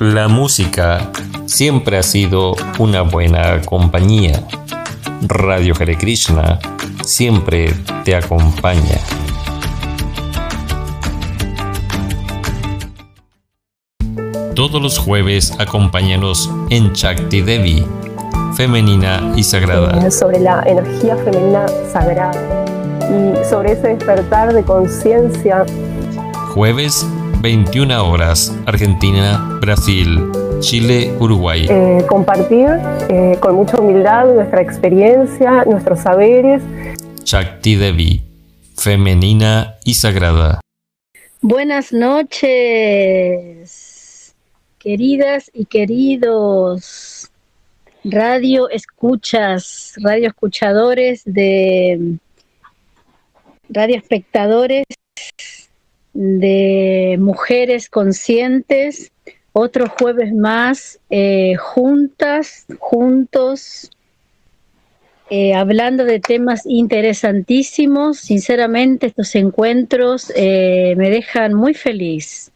La música siempre ha sido una buena compañía. Radio Hare Krishna siempre te acompaña. Todos los jueves acompáñanos en Chakti Devi, femenina y sagrada. Sobre la energía femenina sagrada y sobre ese despertar de conciencia. Jueves 21 horas, Argentina, Brasil, Chile, Uruguay. Eh, compartir eh, con mucha humildad nuestra experiencia, nuestros saberes. Shakti Devi, femenina y sagrada. Buenas noches, queridas y queridos radio escuchas, radio escuchadores de radio espectadores de mujeres conscientes, otro jueves más eh, juntas, juntos, eh, hablando de temas interesantísimos. Sinceramente, estos encuentros eh, me dejan muy feliz,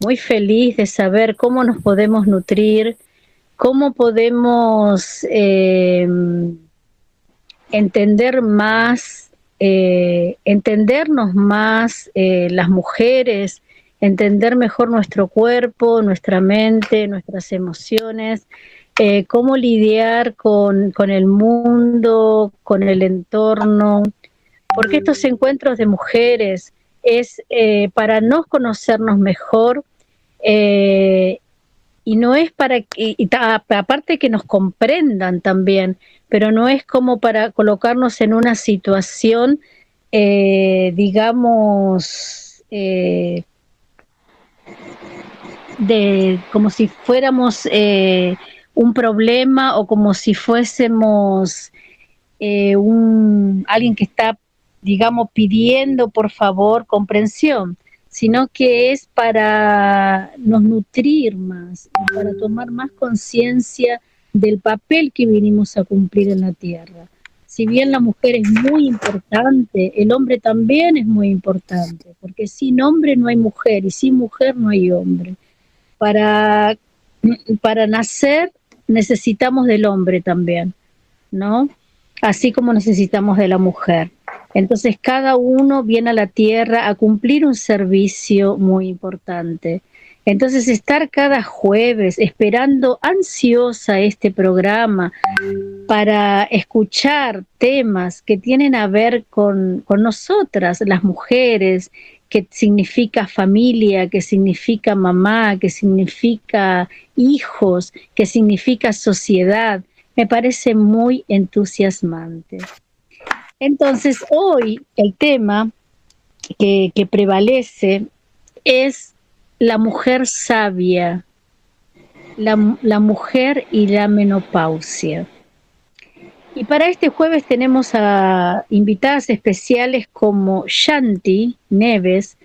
muy feliz de saber cómo nos podemos nutrir, cómo podemos entender más eh, entendernos más eh, las mujeres, entender mejor nuestro cuerpo, nuestra mente, nuestras emociones, eh, cómo lidiar con, el mundo, con el entorno, porque estos encuentros de mujeres es para no conocernos mejor y no es para que, aparte que nos comprendan también, pero no es como para colocarnos en una situación, eh, digamos, eh, de como si fuéramos eh, un problema o como si fuésemos un, alguien que está, digamos, pidiendo por favor comprensión, sino que es para nos nutrir más, para tomar más conciencia del papel que vinimos a cumplir en la tierra. Si bien la mujer es muy importante, el hombre también es muy importante, porque sin hombre no hay mujer y sin mujer no hay hombre. Para, para nacer necesitamos del hombre también, ¿no? Así como necesitamos de la mujer. Entonces cada uno viene a la tierra a cumplir un servicio muy importante. Entonces, estar cada jueves esperando ansiosa este programa para escuchar temas que tienen a ver con, nosotras, las mujeres, que significa familia, que significa mamá, que significa hijos, que significa sociedad, me parece muy entusiasmante. Entonces, hoy el tema que, prevalece es la mujer sabia, la, mujer y la menopausia. Y para este jueves tenemos a invitadas especiales como Shanti Neves.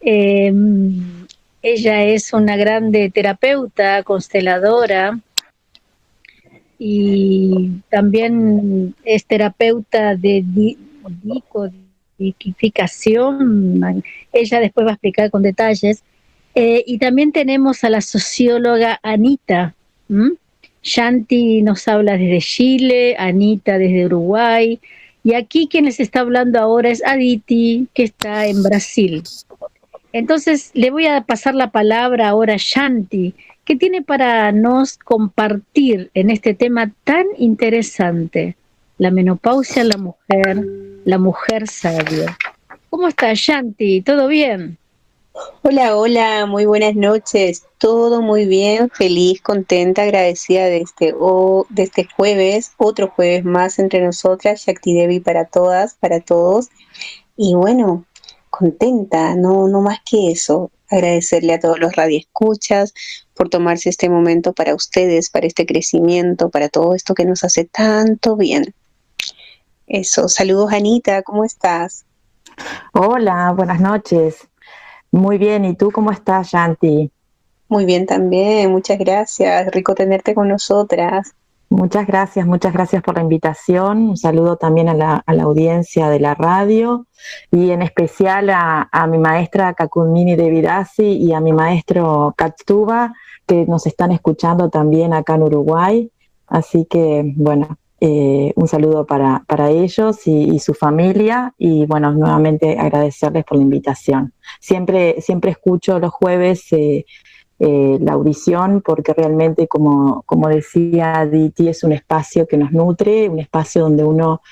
Em, ella es una grande terapeuta, consteladora, y también es terapeuta de decodificación. Ella después va a explicar con detalles. Eh, y también tenemos a la socióloga Anita. Shanti nos habla desde Chile, Anita desde Uruguay. Y aquí quien les está hablando ahora es Aditi, que está en Brasil. Entonces le voy a pasar la palabra ahora a Shanti, que tiene para nos compartir en este tema tan interesante, la menopausia en la mujer, la mujer sabia. ¿Cómo está Shanti? ¿Todo bien? Hola, hola, muy buenas noches. Todo muy bien, feliz, contenta, agradecida de este, de este jueves, otro jueves más entre nosotras, Shakti Devi para todas, para todos. Y bueno, contenta, no, no más que eso. Agradecerle a todos los radioescuchas por tomarse este momento para ustedes, para este crecimiento, para todo esto que nos hace tanto bien. Eso, saludos Anita, ¿cómo estás? Hola, buenas noches. Muy bien, ¿y tú cómo estás, Yanti? Muy bien también, muchas gracias. Rico tenerte con nosotras. Muchas gracias, muchas gracias por la invitación. Un saludo también a la, audiencia de la radio y en especial a, mi maestra Kakunini Devidasi y a mi maestro Katsuba, que nos están escuchando también acá en Uruguay. Así que, bueno, eh, un saludo para, para ellos y, su familia y, bueno, nuevamente agradecerles por la invitación. Siempre, siempre escucho los jueves. Eh, eh, la audición, porque realmente, como, como decía Diti, es un espacio que nos nutre, un espacio donde uno,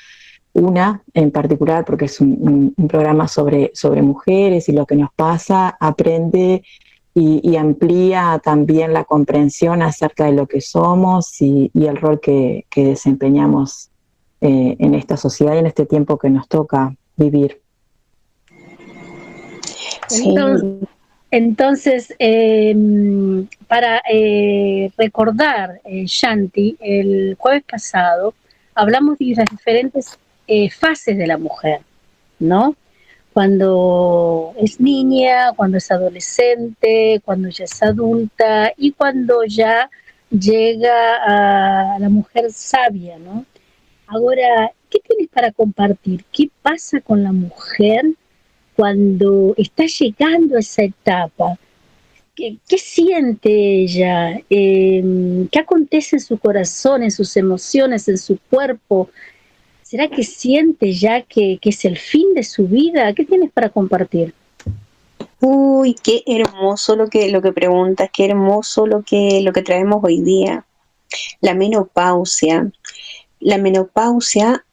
una en particular, porque es un, programa sobre, sobre mujeres y lo que nos pasa, aprende y, amplía también la comprensión acerca de lo que somos y, el rol que, desempeñamos eh, en esta sociedad y en este tiempo que nos toca vivir. Entonces, em, para eh, recordar, eh, Shanti, el jueves pasado hablamos de las diferentes eh, fases de la mujer, ¿no? Cuando es niña, cuando es adolescente, cuando ya es adulta y cuando ya llega a la mujer sabia, ¿no? Ahora, ¿qué tienes para compartir? ¿Qué pasa con la mujer? cuando está llegando a esa etapa, ¿qué, siente ella? Em, ¿Qué acontece en su corazón, en sus emociones, en su cuerpo? ¿Será que siente ya que, es el fin de su vida? ¿Qué tienes para compartir? Uy, qué hermoso lo que, lo que preguntas, qué hermoso lo que, lo que traemos hoy día. La menopausia. La menopausia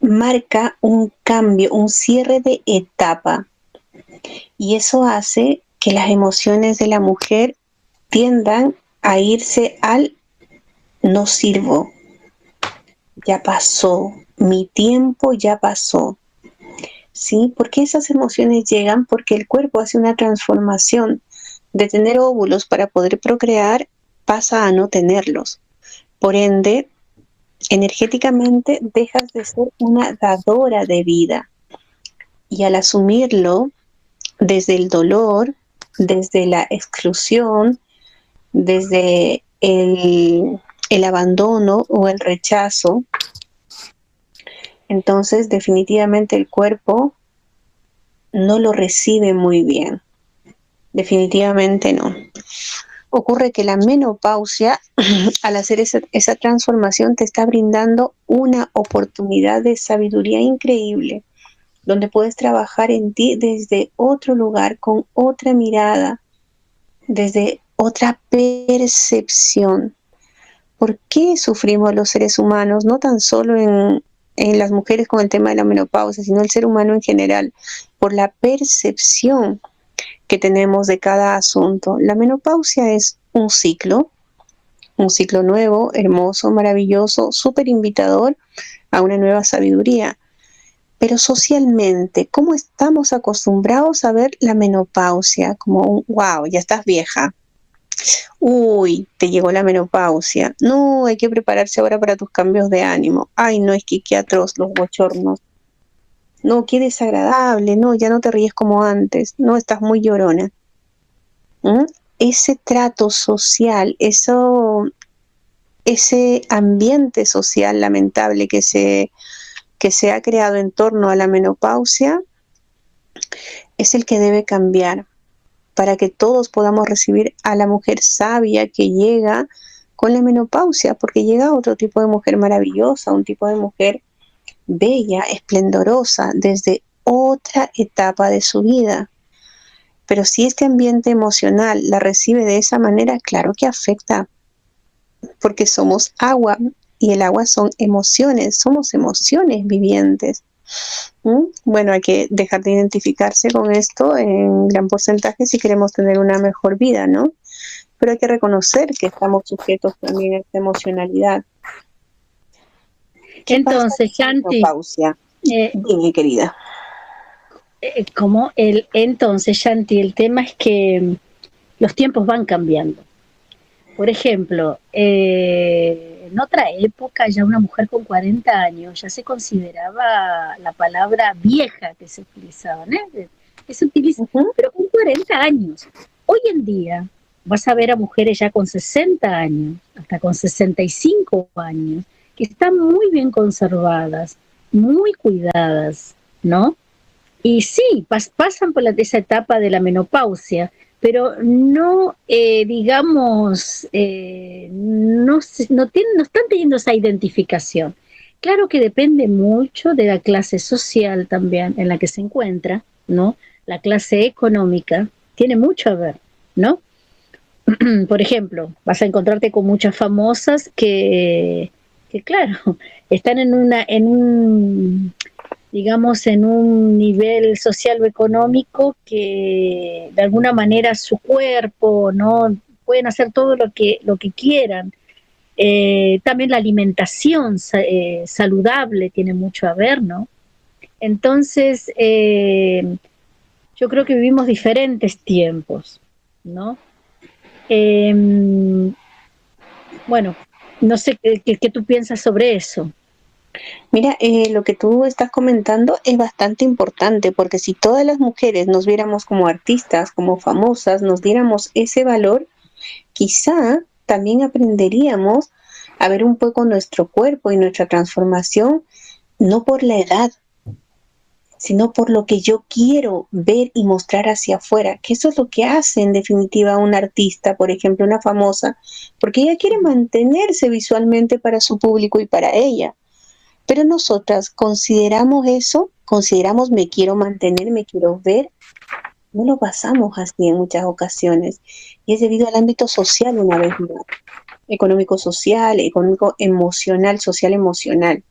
marca un cambio, un cierre de etapa. Y eso hace que las emociones de la mujer tiendan a irse al no sirvo, ya pasó, mi tiempo ya pasó. ¿Sí? ¿Por qué esas emociones llegan? Porque el cuerpo hace una transformación de tener óvulos para poder procrear pasa a no tenerlos. Por ende, energéticamente dejas de ser una dadora de vida. Y al asumirlo desde el dolor, desde la exclusión, desde el, abandono o el rechazo, entonces definitivamente el cuerpo no lo recibe muy bien. Definitivamente no ocurre que la menopausia, al hacer esa, esa, transformación, te está brindando una oportunidad de sabiduría increíble, donde puedes trabajar en ti desde otro lugar, con otra mirada, desde otra percepción. ¿Por qué sufrimos los seres humanos, no tan solo en, en las mujeres con el tema de la menopausia, sino el ser humano en general? Por la percepción que tenemos de cada asunto. La menopausia es un ciclo, un ciclo nuevo, hermoso, maravilloso, súper invitador a una nueva sabiduría. Pero socialmente, ¿cómo estamos acostumbrados a ver la menopausia? Como un, wow, ya estás vieja. Uy, te llegó la menopausia. No, hay que prepararse ahora para tus cambios de ánimo. Ay, no, es que qué atroz los bochornos no, qué desagradable, no, ya no te ríes como antes, no, estás muy llorona. ¿Mm? Ese trato social, eso, ese ambiente social lamentable que se, que se ha creado en torno a la menopausia, es el que debe cambiar para que todos podamos recibir a la mujer sabia que llega con la menopausia, porque llega otro tipo de mujer maravillosa, un tipo de mujer bella, esplendorosa, desde otra etapa de su vida. Pero si este ambiente emocional la recibe de esa manera, claro que afecta, porque somos agua y el agua son emociones, somos emociones vivientes. ¿Mm? Bueno, hay que dejar de identificarse con esto en gran porcentaje si queremos tener una mejor vida, ¿no? Pero hay que reconocer que estamos sujetos también a esta emocionalidad. Entonces, Shanti. Eh, Dime, querida. Eh, como el, entonces, Shanti, el tema es que los tiempos van cambiando. Por ejemplo, eh, en otra época, ya una mujer con 40 años ya se consideraba la palabra vieja que se utilizaba, ¿no? Que se utiliza, pero con 40 años. Hoy en día, vas a ver a mujeres ya con 60 años, hasta con 65 años, que están muy bien conservadas, muy cuidadas, ¿no? Y sí, pasan por esa etapa de la menopausia, pero no, eh, digamos, eh, no, no, tienen, no están teniendo esa identificación. Claro que depende mucho de la clase social también en la que se encuentra, ¿no? La clase económica tiene mucho a ver, ¿no? Por ejemplo, vas a encontrarte con muchas famosas que, que claro, están en una, en un digamos, en un nivel social o económico que de alguna manera su cuerpo, ¿no? Pueden hacer todo lo que, lo que quieran. Eh, también la alimentación eh, saludable tiene mucho a ver, ¿no? Entonces, eh, yo creo que vivimos diferentes tiempos, ¿no? Em, bueno, no sé qué tú piensas sobre eso. Mira, eh, lo que tú estás comentando es bastante importante porque si todas las mujeres nos viéramos como artistas, como famosas, nos diéramos ese valor, quizá también aprenderíamos a ver un poco nuestro cuerpo y nuestra transformación, no por la edad, sino por lo que yo quiero ver y mostrar hacia afuera, que eso es lo que hace en definitiva un artista, por ejemplo, una famosa, porque ella quiere mantenerse visualmente para su público y para ella. Pero nosotras consideramos eso, consideramos me quiero mantener, me quiero ver, no lo pasamos así en muchas ocasiones. Y es debido al ámbito social una vez más, económico-social, económico-emocional, social-emocional.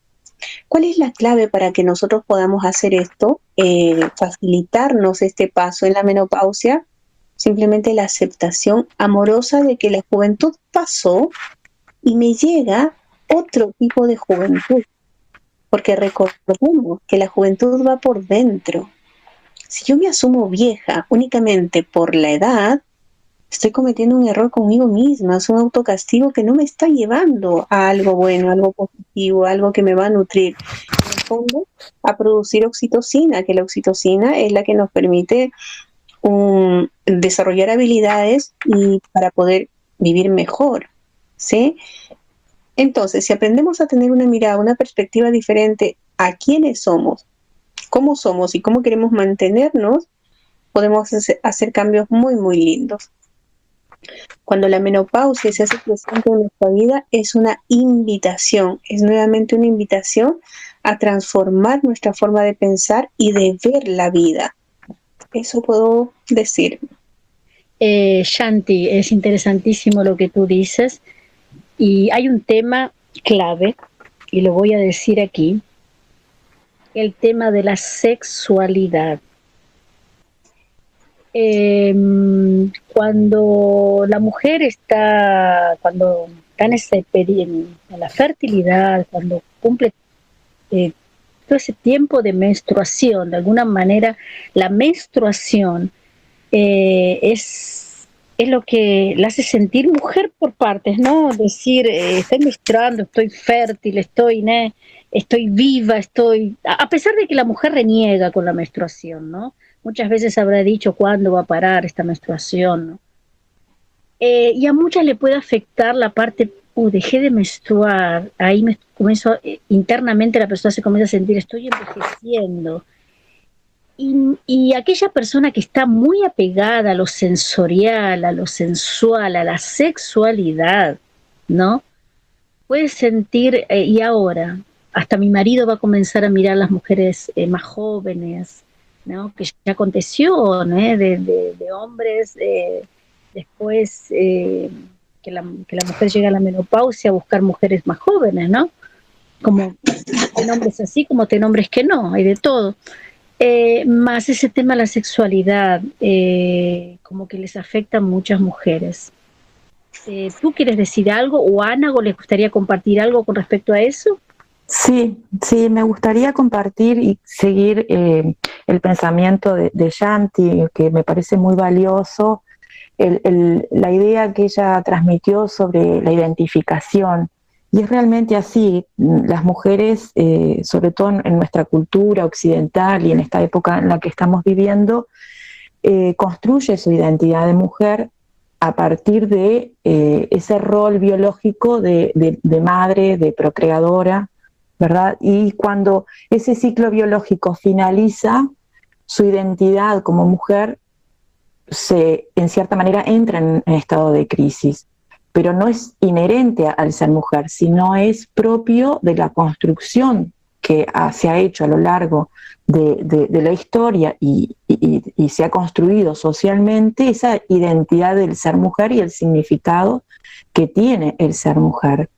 ¿Cuál es la clave para que nosotros podamos hacer esto? Eh, facilitarnos este paso en la menopausia. Simplemente la aceptación amorosa de que la juventud pasó y me llega otro tipo de juventud porque recordemos que la juventud va por dentro. Si yo me asumo vieja únicamente por la edad, estoy cometiendo un error conmigo misma, es un autocastigo que no me está llevando a algo bueno, algo positivo, algo que me va a nutrir. El fondo, a producir oxitocina, que la oxitocina es la que nos permite desarrollar habilidades y para poder vivir mejor. ¿sí? Entonces, si aprendemos a tener una mirada, una perspectiva diferente a quiénes somos, cómo somos y cómo queremos mantenernos, podemos hacer cambios muy, muy lindos. Cuando la menopausia se hace presente en nuestra vida, es una invitación, es nuevamente una invitación a transformar nuestra forma de pensar y de ver la vida. Eso puedo decir. Eh, Shanti, es interesantísimo lo que tú dices. Y hay un tema clave, y lo voy a decir aquí, el tema de la sexualidad. Em, cuando la mujer está, cuando está en, ese, en la fertilidad, cuando cumple eh, todo ese tiempo de menstruación, de alguna manera la menstruación eh, es es lo que la hace sentir mujer por partes, ¿no? Decir, eh, estoy menstruando, estoy fértil, estoy, estoy viva, estoy... A pesar de que la mujer reniega con la menstruación, ¿no? Muchas veces habrá dicho cuándo va a parar esta menstruación, ¿no? Eh, y a muchas le puede afectar la parte, uh, dejé de menstruar, ahí me comienzo, eh, internamente la persona se comienza a sentir, estoy envejeciendo, y, aquella persona que está muy apegada a lo sensorial, a lo sensual, a la sexualidad, ¿no? Puede sentir, eh, y ahora, hasta mi marido va a comenzar a mirar a las mujeres eh, más jóvenes, ¿no? Que ya aconteció, ¿no? De, hombres, eh, después que la, que, la, mujer llega a la menopausia a buscar mujeres más jóvenes, ¿no? Como te nombres así, como te nombres que no, hay de todo. Eh, más ese tema de la sexualidad, eh, como que les afecta a muchas mujeres. Eh, ¿Tú quieres decir algo o Ana o les gustaría compartir algo con respecto a eso? Sí, sí, me gustaría compartir y seguir el pensamiento de, de Shanti, que me parece muy valioso, la idea que ella transmitió sobre la identificación y es realmente así, las mujeres, eh, sobre todo en, nuestra cultura occidental y en esta época en la que estamos viviendo, eh, construye su identidad de mujer a partir de eh, ese rol biológico de, madre, de procreadora, ¿verdad? Y cuando ese ciclo biológico finaliza, su identidad como mujer se, en cierta manera, entra en, en estado de crisis, pero no es inherente al ser mujer, sino es propio de la construcción que se ha hecho a lo largo de, la historia y, se ha construido socialmente esa identidad del ser mujer y el significado que tiene el ser mujer.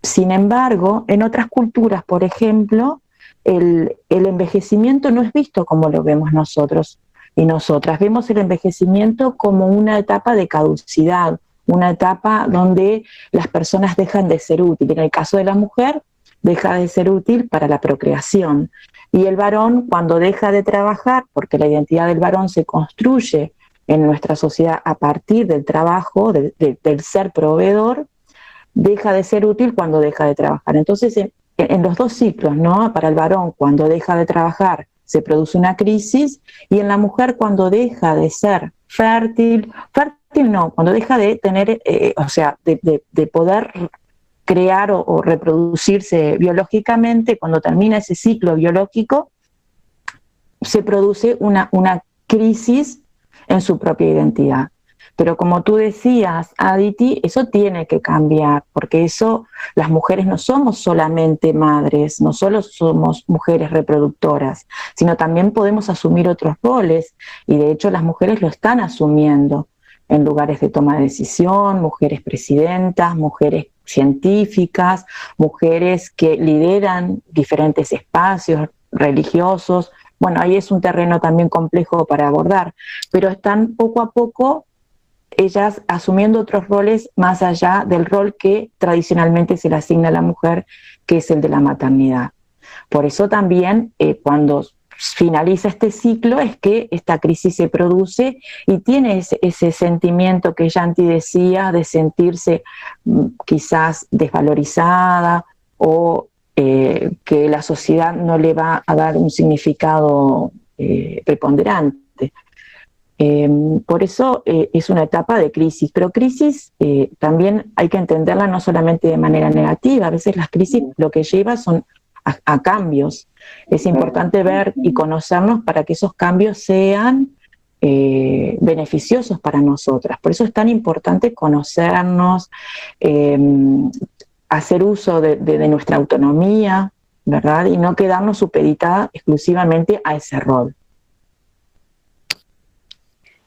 Sin embargo, en otras culturas, por ejemplo, el, envejecimiento no es visto como lo vemos nosotros y nosotras. Vemos el envejecimiento como una etapa de caducidad, una etapa donde las personas dejan de ser útiles. En el caso de la mujer, deja de ser útil para la procreación. Y el varón, cuando deja de trabajar, porque la identidad del varón se construye en nuestra sociedad a partir del trabajo, del ser proveedor, deja de ser útil cuando deja de trabajar. Entonces, en, los dos ciclos, ¿no? Para el varón, cuando deja de trabajar, se produce una crisis, y en la mujer, cuando deja de ser fértil, fértil no, cuando deja de tener, eh, o sea, de, de poder crear o, reproducirse biológicamente, cuando termina ese ciclo biológico, se produce una, una crisis en su propia identidad. Pero como tú decías, Aditi, eso tiene que cambiar, porque eso, las mujeres no somos solamente madres, no solo somos mujeres reproductoras, sino también podemos asumir otros roles, y de hecho las mujeres lo están asumiendo en lugares de toma de decisión, mujeres presidentas, mujeres científicas, mujeres que lideran diferentes espacios religiosos. Bueno, ahí es un terreno también complejo para abordar, pero están poco a poco ellas asumiendo otros roles más allá del rol que tradicionalmente se le asigna a la mujer, que es el de la maternidad. Por eso también eh, cuando finaliza este ciclo es que esta crisis se produce y tiene ese, sentimiento que Yanti decía de sentirse mm, quizás desvalorizada o eh, que la sociedad no le va a dar un significado eh, preponderante. Em, por eso eh, es una etapa de crisis, pero crisis también hay que entenderla no solamente de manera negativa, a veces las crisis lo que lleva son a cambios, es importante ver y conocernos para que esos cambios sean eh, beneficiosos para nosotras. Por eso es tan importante conocernos, em, hacer uso de, nuestra autonomía, ¿verdad? Y no quedarnos supeditada exclusivamente a ese rol.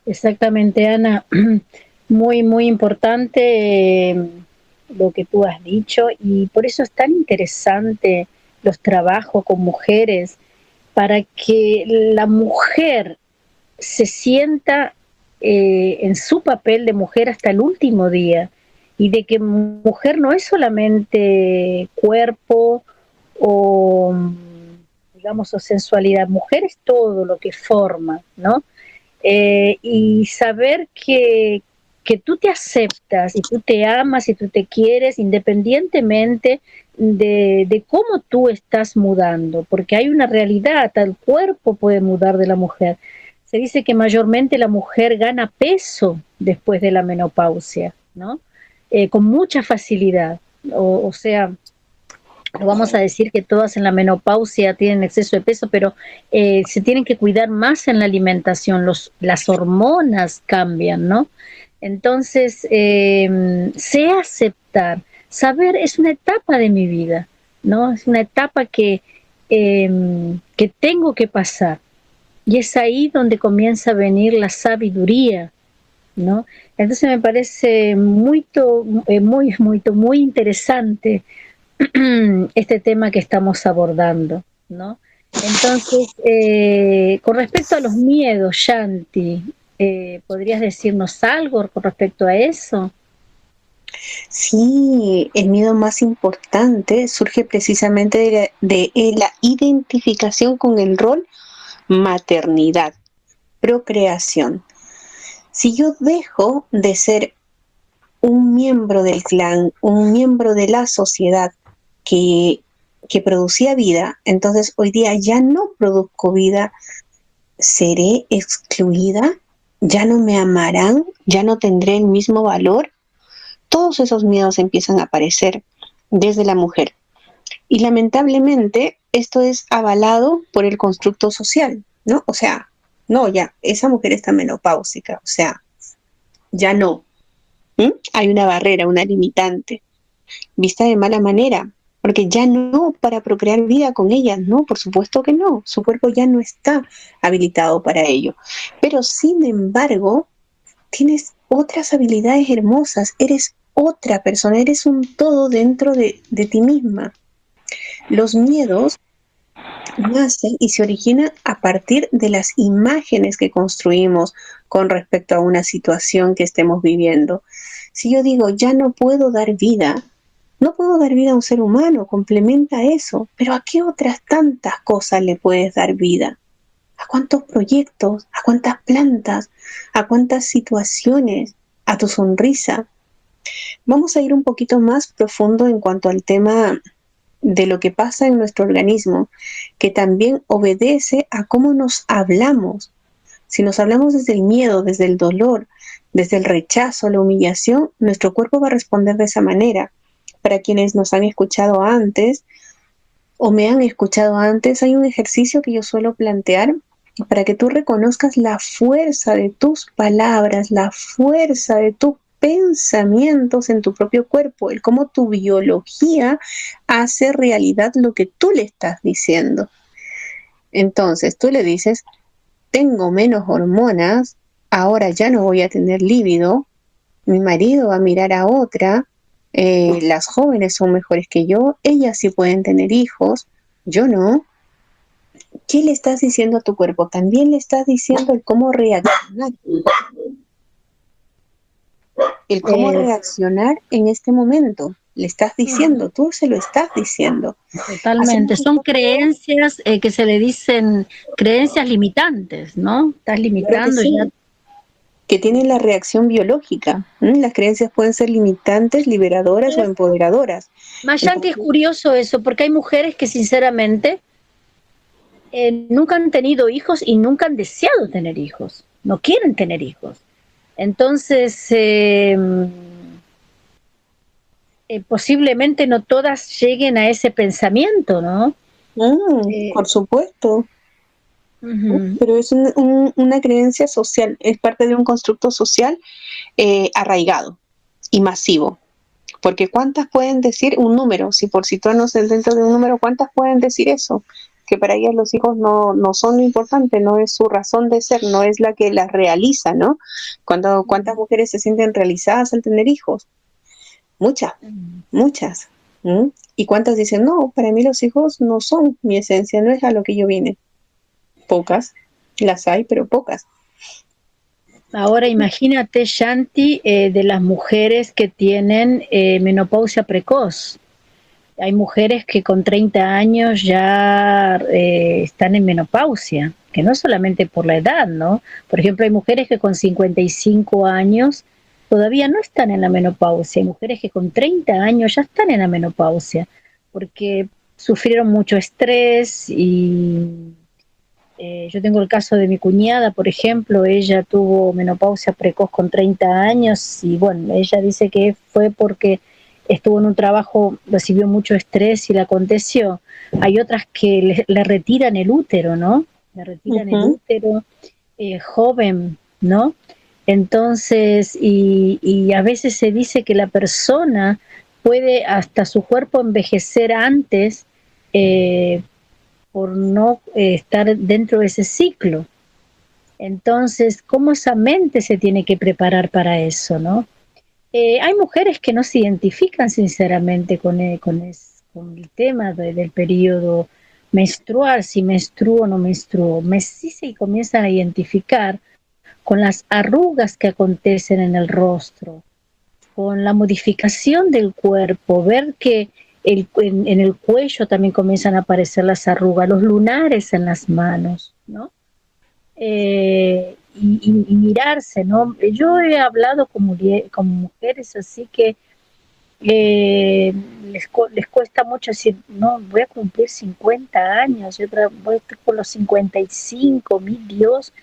Exactamente, Ana. Muy, muy importante em, lo que tú has dicho y por eso es tan interesante los trabajos con mujeres, para que la mujer se sienta eh, en su papel de mujer hasta el último día y de que mujer no es solamente cuerpo o digamos o sensualidad, mujer es todo lo que forma, ¿no? Eh, y saber que, que tú te aceptas y tú te amas y tú te quieres independientemente de, cómo tú estás mudando, porque hay una realidad, el cuerpo puede mudar de la mujer. Se dice que mayormente la mujer gana peso después de la menopausia, ¿no? Eh, con mucha facilidad. O, sea, no vamos a decir que todas en la menopausia tienen exceso de peso, pero eh, se tienen que cuidar más en la alimentación, los, las hormonas cambian, ¿no? Entonces, eh, sé aceptar, saber es una etapa de mi vida, ¿no? Es una etapa que, em, que tengo que pasar. Y es ahí donde comienza a venir la sabiduría, ¿no? Entonces me parece muy, eh, muy, muy, muy interesante este tema que estamos abordando, ¿no? Entonces, eh, con respecto a los miedos, Shanti, eh, ¿podrías decirnos algo con respecto a eso? Sí, el miedo más importante surge precisamente de la, identificación con el rol maternidad, procreación. Si yo dejo de ser un miembro del clan, un miembro de la sociedad que, que producía vida, entonces hoy día ya no produzco vida, seré excluida ya no me amarán, ya no tendré el mismo valor. Todos esos miedos empiezan a aparecer desde la mujer. Y lamentablemente esto es avalado por el constructo social, ¿no? O sea, no, ya, esa mujer está menopáusica, o sea, ya no. Hay una barrera, una limitante, vista de mala manera, porque ya no para procrear vida con ella, no, por supuesto que no, su cuerpo ya no está habilitado para ello. Pero sin embargo, tienes otras habilidades hermosas, eres otra persona, eres un todo dentro de, ti misma. Los miedos nacen y se originan a partir de las imágenes que construimos con respecto a una situación que estemos viviendo. Si yo digo, ya no puedo dar vida, no puedo dar vida a un ser humano, complementa eso, pero ¿a qué otras tantas cosas le puedes dar vida? ¿A cuántos proyectos? ¿A cuántas plantas? ¿A cuántas situaciones? ¿A tu sonrisa? Vamos a ir un poquito más profundo en cuanto al tema de lo que pasa en nuestro organismo, que también obedece a cómo nos hablamos. Si nos hablamos desde el miedo, desde el dolor, desde el rechazo, la humillación, nuestro cuerpo va a responder de esa manera. Para quienes nos han escuchado antes o me han escuchado antes, hay un ejercicio que yo suelo plantear para que tú reconozcas la fuerza de tus palabras, la fuerza de tu pensamientos en tu propio cuerpo, el cómo tu biología hace realidad lo que tú le estás diciendo. Entonces tú le dices, tengo menos hormonas, ahora ya no voy a tener líbido, mi marido va a mirar a otra, eh, las jóvenes son mejores que yo, ellas sí pueden tener hijos, yo no. ¿Qué le estás diciendo a tu cuerpo? También le estás diciendo el cómo reaccionar el cómo eh, reaccionar en este momento. Le estás diciendo, tú se lo estás diciendo. Totalmente, son creencias eh, que se le dicen creencias limitantes, ¿no? Estás limitando que, ya. que tienen la reacción biológica. Las creencias pueden ser limitantes, liberadoras o empoderadoras. Mayanti es curioso eso, porque hay mujeres que sinceramente eh, nunca han tenido hijos y nunca han deseado tener hijos, no quieren tener hijos. Entonces, eh, eh, posiblemente no todas lleguen a ese pensamiento, ¿no? Mm, eh, por supuesto. Pero es una creencia social, es parte de un constructo social arraigado y masivo. Porque ¿cuántas pueden decir un número? Si por situarnos dentro de un número, ¿cuántas pueden decir eso? Que para ellas los hijos no, no son lo importante, no es su razón de ser, no es la que las realiza, ¿no? Cuando, ¿Cuántas mujeres se sienten realizadas al tener hijos? Muchas, muchas. ¿Y cuántas dicen, no, para mí los hijos no son mi esencia, no es a lo que yo vine? Pocas, las hay, pero pocas. Ahora imagínate, Shanti, eh, de las mujeres que tienen eh, menopausia precoz hay mujeres que con 30 años ya eh, están en menopausia, que no solamente por la edad, ¿no? Por ejemplo, hay mujeres que con 55 años todavía no están en la menopausia, hay mujeres que con 30 años ya están en la menopausia, porque sufrieron mucho estrés y eh, yo tengo el caso de mi cuñada, por ejemplo, ella tuvo menopausia precoz con 30 años y bueno, ella dice que fue porque estuvo en un trabajo, recibió mucho estrés y le aconteció. Hay otras que le, retiran el útero, ¿no? Le retiran el útero eh, joven, ¿no? Entonces, y, a veces se dice que la persona puede hasta su cuerpo envejecer antes eh, por no eh, estar dentro de ese ciclo. Entonces, ¿cómo esa mente se tiene que preparar para eso, no? Eh, hay mujeres que no se identifican sinceramente con, el, con, el tema del periodo menstrual, si menstruo o no menstruo. Me, sí se comienzan a identificar con las arrugas que acontecen en el rostro, con la modificación del cuerpo, ver que en, el cuello también comienzan a aparecer las arrugas, los lunares en las manos, ¿no? Eh, y, mirarse, ¿no? Yo he hablado con, mujeres así que eh, les, les, cuesta mucho decir, no, voy a cumplir 50 años, y otra voy por los 55, mi Dios,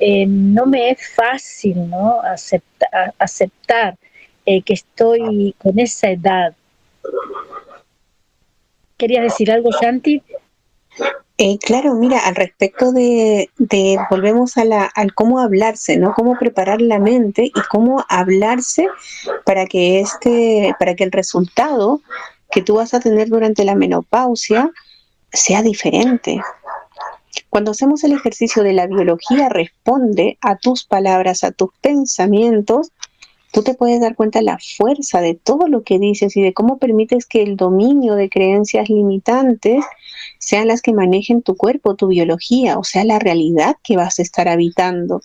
eh, no me es fácil ¿no? aceptar eh, que estoy con esa edad. ¿Querías decir algo, Shanti? Eh, claro, mira, al respecto de, de volvemos a la, al cómo hablarse, ¿no? Cómo preparar la mente y cómo hablarse para que este, para que el resultado que tú vas a tener durante la menopausia sea diferente. Cuando hacemos el ejercicio de la biología, responde a tus palabras, a tus pensamientos, tú te puedes dar cuenta de la fuerza de todo lo que dices y de cómo permites que el dominio de creencias limitantes sean las que manejen tu cuerpo, tu biología, o sea, la realidad que vas a estar habitando.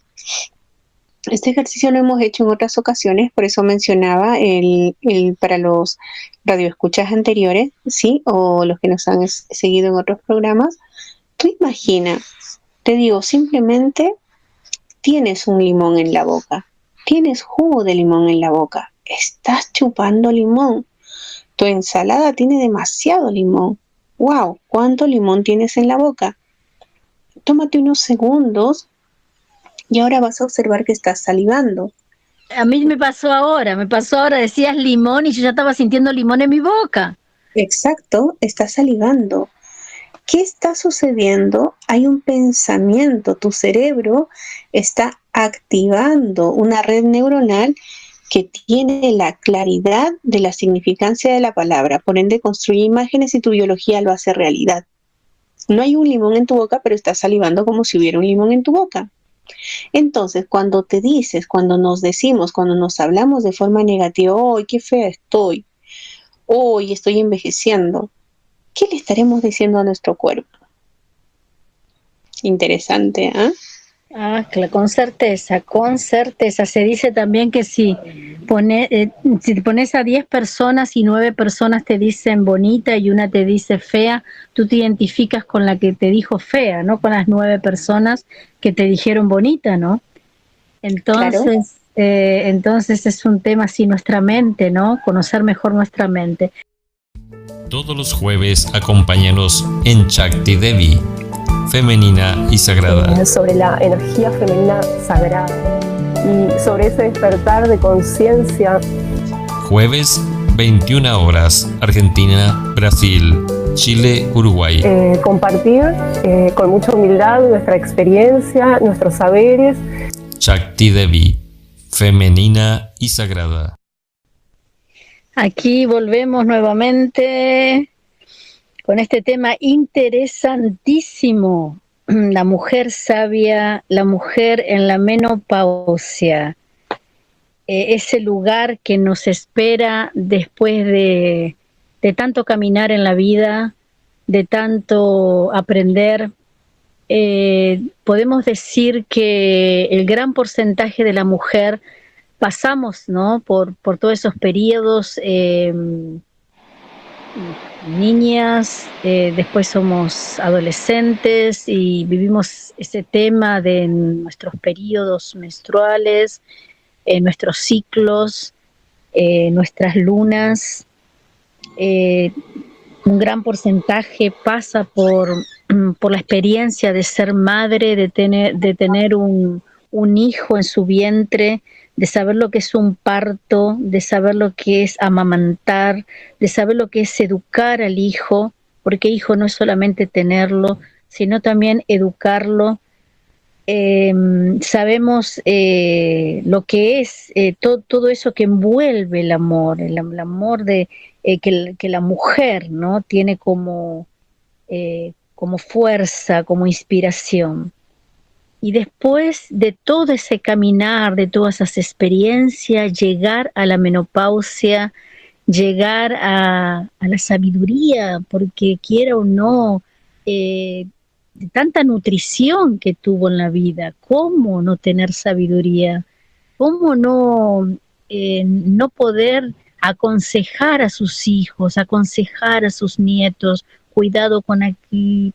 Este ejercicio lo hemos hecho en otras ocasiones, por eso mencionaba el, para los radioescuchas anteriores, ¿sí? O los que nos han seguido en otros programas. Tú imagina, te digo, simplemente tienes un limón en la boca, tienes jugo de limón en la boca, estás chupando limón. Tu ensalada tiene demasiado limón. ¡Wow! ¿Cuánto limón tienes en la boca? Tómate unos segundos y ahora vas a observar que estás salivando. A mí me pasó ahora, me pasó ahora, decías limón y yo ya estaba sintiendo limón en mi boca. Exacto, estás salivando. ¿Qué está sucediendo? Hay un pensamiento, tu cerebro está activando una red neuronal que tiene la claridad de la significancia de la palabra, por ende construye imágenes y tu biología lo hace realidad. No hay un limón en tu boca, pero estás salivando como si hubiera un limón en tu boca. Entonces, cuando te dices, cuando nos decimos, cuando nos hablamos de forma negativa, hoy qué fea estoy! ¡Hoy estoy envejeciendo! ¿Qué le estaremos diciendo a nuestro cuerpo? Interesante, ¿ah? Ah, con certeza, con certeza. Se dice también que si, pone, eh, si pones a 10 personas y 9 personas te dicen bonita y una te dice fea, tú te identificas con la que te dijo fea, ¿no? Con las 9 personas que te dijeron bonita, ¿no? Entonces, eh, entonces es un tema así nuestra mente, ¿no? Conocer mejor nuestra mente. Todos los jueves acompáñanos en Chakti Devi femenina y sagrada. Sobre la energía femenina sagrada y sobre ese despertar de conciencia. Jueves, 21 horas, Argentina, Brasil, Chile, Uruguay. Eh, compartir eh, con mucha humildad nuestra experiencia, nuestros saberes. Shakti Devi, femenina y sagrada. Aquí volvemos nuevamente con este tema interesantísimo, la mujer sabia, la mujer en la menopausia, eh, ese lugar que nos espera después de, tanto caminar en la vida, de tanto aprender. Eh, podemos decir que el gran porcentaje de la mujer pasamos ¿no? por, por todos esos periodos. Eh, niñas, eh, después somos adolescentes y vivimos ese tema de nuestros periodos menstruales, eh, nuestros ciclos, eh, nuestras lunas. un gran porcentaje pasa por, por, la experiencia de ser madre, de tener, de tener un, un hijo en su vientre, de saber lo que es un parto, de saber lo que es amamantar, de saber lo que es educar al hijo, porque hijo no es solamente tenerlo, sino también educarlo. Em, sabemos eh, lo que es eh, todo eso que envuelve el amor, el, amor de eh, que, que, la mujer no tiene como, como fuerza, como inspiración. Y después de todo ese caminar, de todas esas experiencias, llegar a la menopausia, llegar a, la sabiduría, porque quiera o no, eh, de tanta nutrición que tuvo en la vida, ¿cómo no tener sabiduría? ¿Cómo no, eh, no poder aconsejar a sus hijos, aconsejar a sus nietos, cuidado con aquí,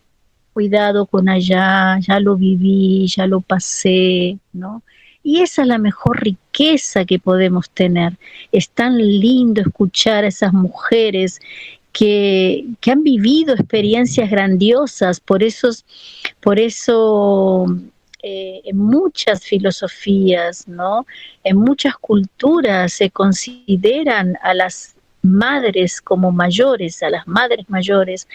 cuidado con allá, ya lo viví, ya lo pasé, ¿no? Y esa es la mejor riqueza que podemos tener. Es tan lindo escuchar a esas mujeres que, que han vivido experiencias grandiosas, por, esos, por eso eh, en muchas filosofías, ¿no? En muchas culturas se consideran a las madres como mayores, a las madres mayores,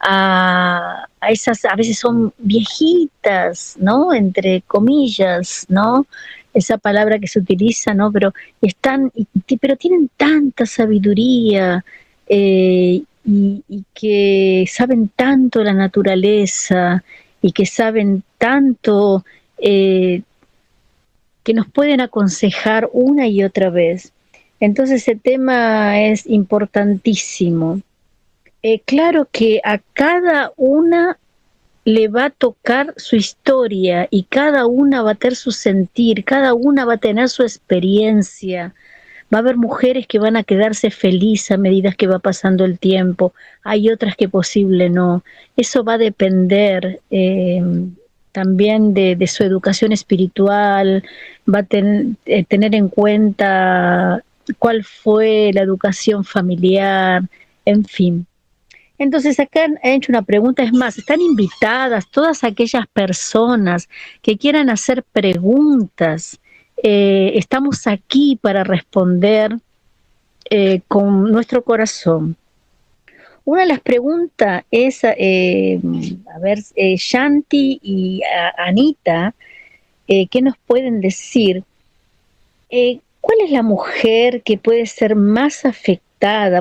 a, esas, a veces son viejitas, ¿no? Entre comillas, ¿no? Esa palabra que se utiliza, ¿no? Pero están, pero tienen tanta sabiduría eh, y, y, que saben tanto la naturaleza y que saben tanto eh, que nos pueden aconsejar una y otra vez. Entonces ese tema es importantísimo. Eh, claro que a cada una le va a tocar su historia y cada una va a tener su sentir, cada una va a tener su experiencia. Va a haber mujeres que van a quedarse felices a medida que va pasando el tiempo, hay otras que posible no. Eso va a depender eh, también de, su educación espiritual, va a eh, tener en cuenta cuál fue la educación familiar, en fin. Entonces acá han hecho una pregunta, es más, están invitadas todas aquellas personas que quieran hacer preguntas. Eh, estamos aquí para responder eh, con nuestro corazón. Una de las preguntas es, eh, a ver, Shanti y Anita, ¿qué nos pueden decir? ¿Cuál es la mujer que puede ser más afectada?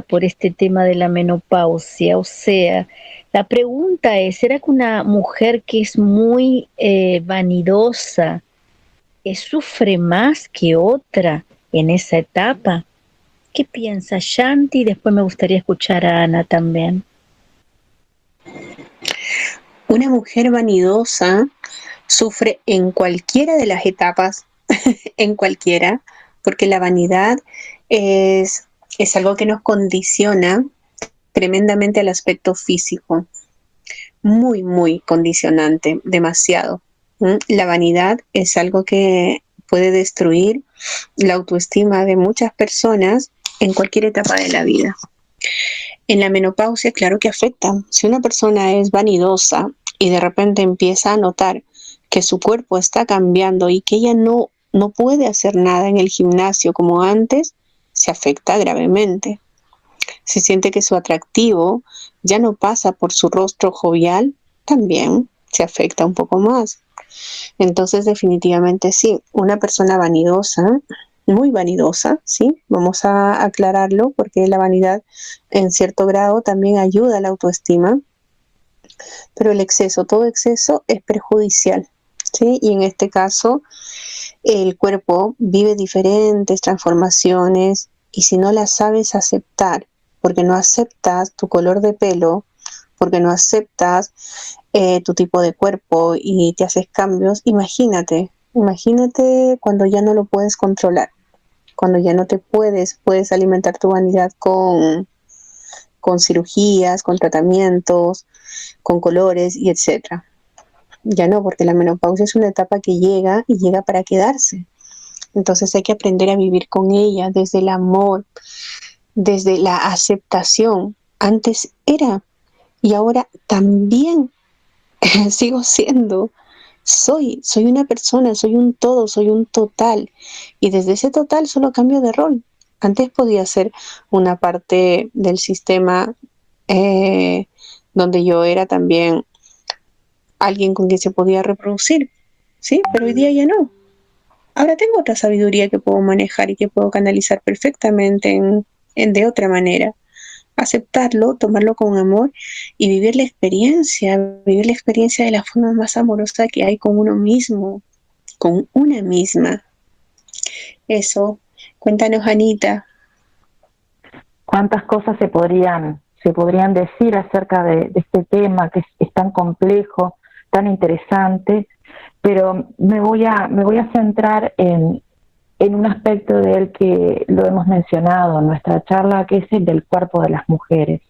por este tema de la menopausia. O sea, la pregunta es, ¿será que una mujer que es muy eh, vanidosa sufre más que otra en esa etapa? ¿Qué piensa Shanti? Después me gustaría escuchar a Ana también. Una mujer vanidosa sufre en cualquiera de las etapas, en cualquiera, porque la vanidad es es algo que nos condiciona tremendamente al aspecto físico. Muy, muy condicionante, demasiado. La vanidad es algo que puede destruir la autoestima de muchas personas en cualquier etapa de la vida. En la menopausia, claro que afecta. Si una persona es vanidosa y de repente empieza a notar que su cuerpo está cambiando y que ella no, no puede hacer nada en el gimnasio como antes, se afecta gravemente. Se siente que su atractivo ya no pasa por su rostro jovial, también se afecta un poco más. Entonces, definitivamente sí, una persona vanidosa, muy vanidosa, sí, vamos a aclararlo porque la vanidad en cierto grado también ayuda a la autoestima, pero el exceso, todo exceso es perjudicial, sí, y en este caso el cuerpo vive diferentes transformaciones y si no las sabes aceptar, porque no aceptas tu color de pelo, porque no aceptas eh, tu tipo de cuerpo y te haces cambios, imagínate, imagínate cuando ya no lo puedes controlar, cuando ya no te puedes, puedes alimentar tu vanidad con, con cirugías, con tratamientos, con colores y etcétera. Ya no, porque la menopausia es una etapa que llega y llega para quedarse. Entonces hay que aprender a vivir con ella desde el amor, desde la aceptación. Antes era y ahora también sigo siendo. Soy, soy una persona, soy un todo, soy un total. Y desde ese total solo cambio de rol. Antes podía ser una parte del sistema eh, donde yo era también alguien con quien se podía reproducir, ¿sí? Pero hoy día ya no. Ahora tengo otra sabiduría que puedo manejar y que puedo canalizar perfectamente en, de otra manera. Aceptarlo, tomarlo con amor y vivir la experiencia, vivir la experiencia de la forma más amorosa que hay con uno mismo, con una misma. Eso, cuéntanos Anita. ¿Cuántas cosas se podrían, se podrían decir acerca de, este tema que es tan complejo, tan interesante, pero me voy a, me voy a centrar en, en un aspecto de él que lo hemos mencionado en nuestra charla, que es el del cuerpo de las mujeres.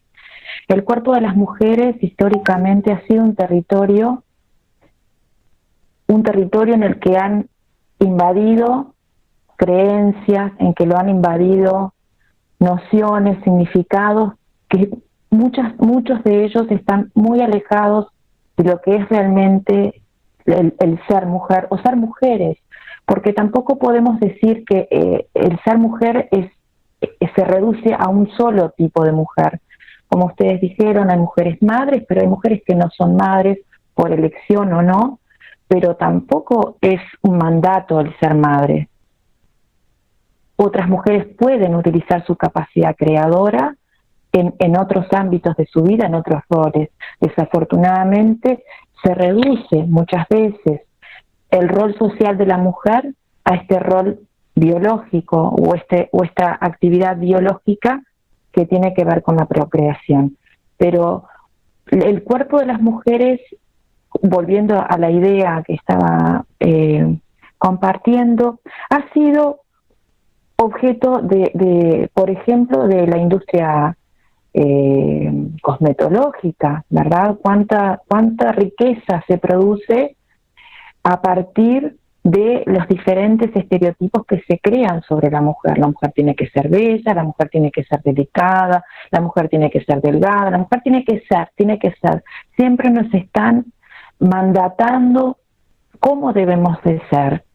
El cuerpo de las mujeres históricamente ha sido un territorio, un territorio en el que han invadido creencias, en que lo han invadido nociones, significados, que muchas, muchos de ellos están muy alejados lo que es realmente el, ser mujer o ser mujeres, porque tampoco podemos decir que eh, el ser mujer es, se reduce a un solo tipo de mujer. Como ustedes dijeron, hay mujeres madres, pero hay mujeres que no son madres por elección o no, pero tampoco es un mandato el ser madre. Otras mujeres pueden utilizar su capacidad creadora en, en, otros ámbitos de su vida, en otros roles. Desafortunadamente, se reduce muchas veces el rol social de la mujer a este rol biológico o, este, o esta actividad biológica que tiene que ver con la procreación. Pero el cuerpo de las mujeres, volviendo a la idea que estaba eh, compartiendo, ha sido objeto de, por ejemplo, de la industria eh, cosmetológica, ¿verdad? ¿Cuánta, cuánta riqueza se produce a partir de los diferentes estereotipos que se crean sobre la mujer. La mujer tiene que ser bella, la mujer tiene que ser delicada, la mujer tiene que ser delgada, la mujer tiene que ser, tiene que ser. Siempre nos están mandatando cómo debemos de ser.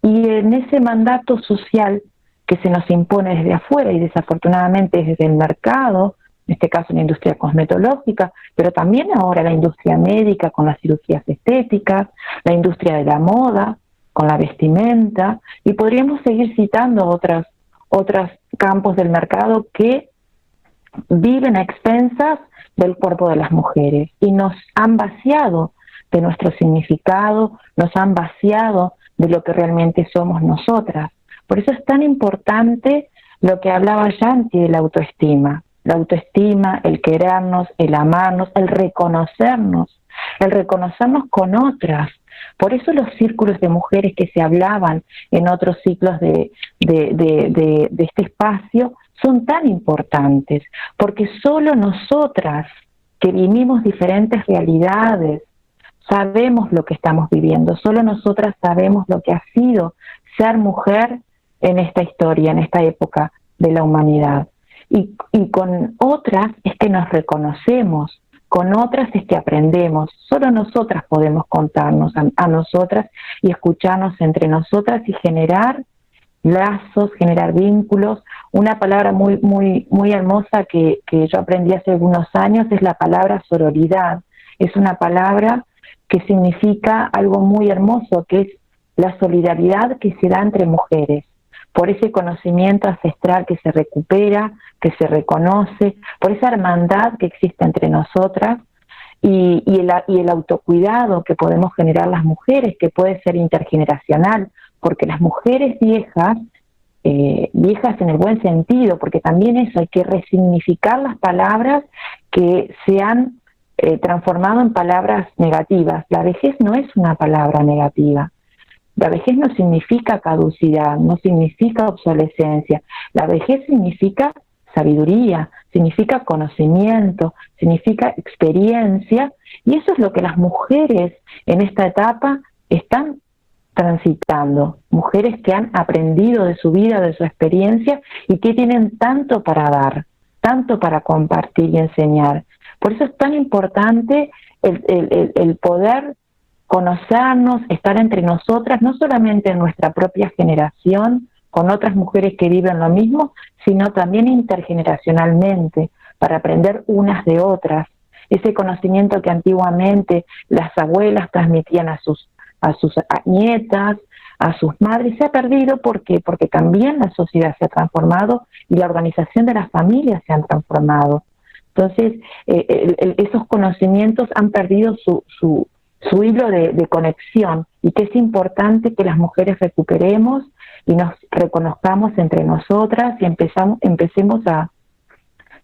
Y en ese mandato social que se nos impone desde afuera y desafortunadamente desde el mercado, en este caso la industria cosmetológica, pero también ahora la industria médica con las cirugías estéticas, la industria de la moda con la vestimenta, y podríamos seguir citando otras, otros campos del mercado que viven a expensas del cuerpo de las mujeres y nos han vaciado de nuestro significado, nos han vaciado de lo que realmente somos nosotras. Por eso es tan importante lo que hablaba Yanti de la autoestima. La autoestima, el querernos, el amarnos, el reconocernos, el reconocernos con otras. Por eso los círculos de mujeres que se hablaban en otros ciclos de, de, de este espacio son tan importantes, porque solo nosotras que vivimos diferentes realidades, sabemos lo que estamos viviendo, solo nosotras sabemos lo que ha sido ser mujer en esta historia, en esta época de la humanidad. Y, con otras es que nos reconocemos, con otras es que aprendemos. Solo nosotras podemos contarnos a, nosotras y escucharnos entre nosotras y generar lazos, generar vínculos. Una palabra muy, muy, muy hermosa que, que yo aprendí hace algunos años es la palabra sororidad. Es una palabra que significa algo muy hermoso, que es la solidaridad que se da entre mujeres por ese conocimiento ancestral que se recupera, que se reconoce, por esa hermandad que existe entre nosotras y, el, y el autocuidado que podemos generar las mujeres, que puede ser intergeneracional, porque las mujeres viejas, eh, viejas en el buen sentido, porque también eso hay que resignificar las palabras que se han eh, transformado en palabras negativas. La vejez no es una palabra negativa. La vejez no significa caducidad, no significa obsolescencia. La vejez significa sabiduría, significa conocimiento, significa experiencia y eso es lo que las mujeres en esta etapa están transitando, mujeres que han aprendido de su vida, de su experiencia y que tienen tanto para dar, tanto para compartir y enseñar. Por eso es tan importante el, poder conocernos, estar entre nosotras, no solamente en nuestra propia generación, con otras mujeres que viven lo mismo, sino también intergeneracionalmente, para aprender unas de otras. Ese conocimiento que antiguamente las abuelas transmitían a sus, a sus nietas, a sus madres, se ha perdido porque, porque también la sociedad se ha transformado y la organización de las familias se han transformado. Entonces, eh, esos conocimientos han perdido su, su, su hilo de, conexión y que es importante que las mujeres recuperemos y nos reconozcamos entre nosotras y empezamos, empecemos a,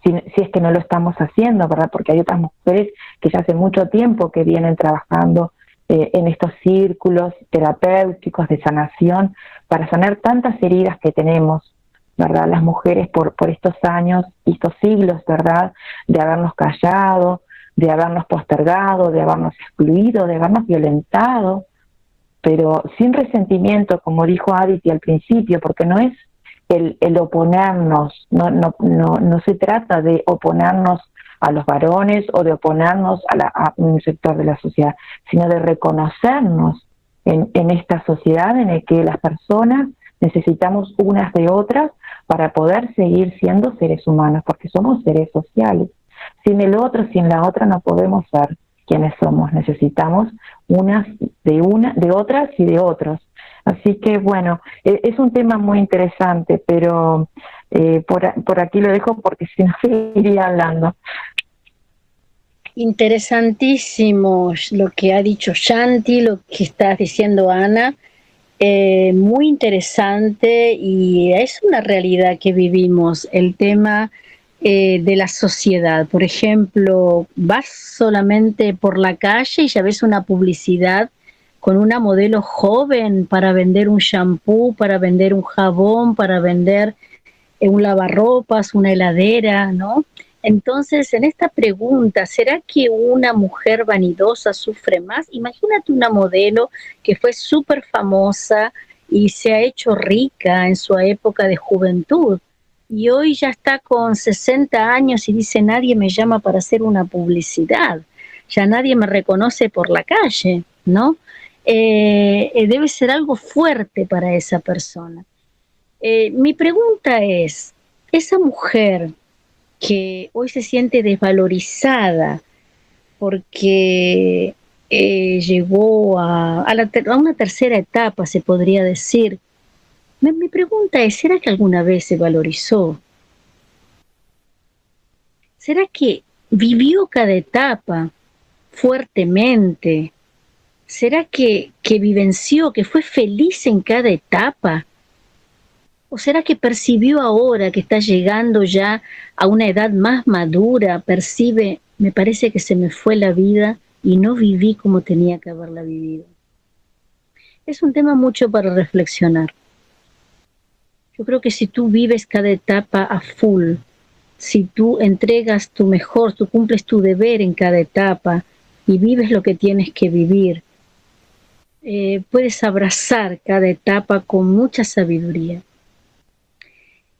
si, es que no lo estamos haciendo, ¿verdad? Porque hay otras mujeres que ya hace mucho tiempo que vienen trabajando eh, en estos círculos terapéuticos de sanación para sanar tantas heridas que tenemos, ¿verdad? Las mujeres por, por estos años y estos siglos, ¿verdad? De habernos callado, de habernos postergado, de habernos excluido, de habernos violentado, pero sin resentimiento, como dijo Aditi al principio, porque no es el, el oponernos, no, no, no, no se trata de oponernos a los varones o de oponernos a, un sector de la sociedad, sino de reconocernos en, en esta sociedad en la que las personas necesitamos unas de otras para poder seguir siendo seres humanos, porque somos seres sociales. Sin el otro, sin la otra, no podemos ser quienes somos. Necesitamos unas de una, de otras y de otros. Así que bueno, e, es un tema muy interesante, pero eh, por, por aquí lo dejo porque si no seguiría hablando. Interesantísimo lo que ha dicho Shanti, lo que estás diciendo Ana. Eh, muy interesante y es una realidad que vivimos, el tema eh, de la sociedad. Por ejemplo, vas solamente por la calle y ya ves una publicidad con una modelo joven para vender un shampoo, para vender un jabón, para vender eh, un lavarropas, una heladera, ¿no? Entonces, en esta pregunta, ¿será que una mujer vanidosa sufre más? Imagínate una modelo que fue súper famosa y se ha hecho rica en su época de juventud y hoy ya está con 60 años y dice nadie me llama para hacer una publicidad, ya nadie me reconoce por la calle, ¿no? Eh, eh, debe ser algo fuerte para esa persona. Eh, mi pregunta es, esa mujer que hoy se siente desvalorizada porque eh, llegó a, a, una tercera etapa, se podría decir. Mi, pregunta es, ¿será que alguna vez se valorizó? ¿Será que vivió cada etapa fuertemente? ¿Será que, que vivenció, que fue feliz en cada etapa? ¿O será que percibió ahora que está llegando ya a una edad más madura, percibe, me parece que se me fue la vida y no viví como tenía que haberla vivido? Es un tema mucho para reflexionar. Yo creo que si tú vives cada etapa a full, si tú entregas tu mejor, tú cumples tu deber en cada etapa y vives lo que tienes que vivir, eh, puedes abrazar cada etapa con mucha sabiduría.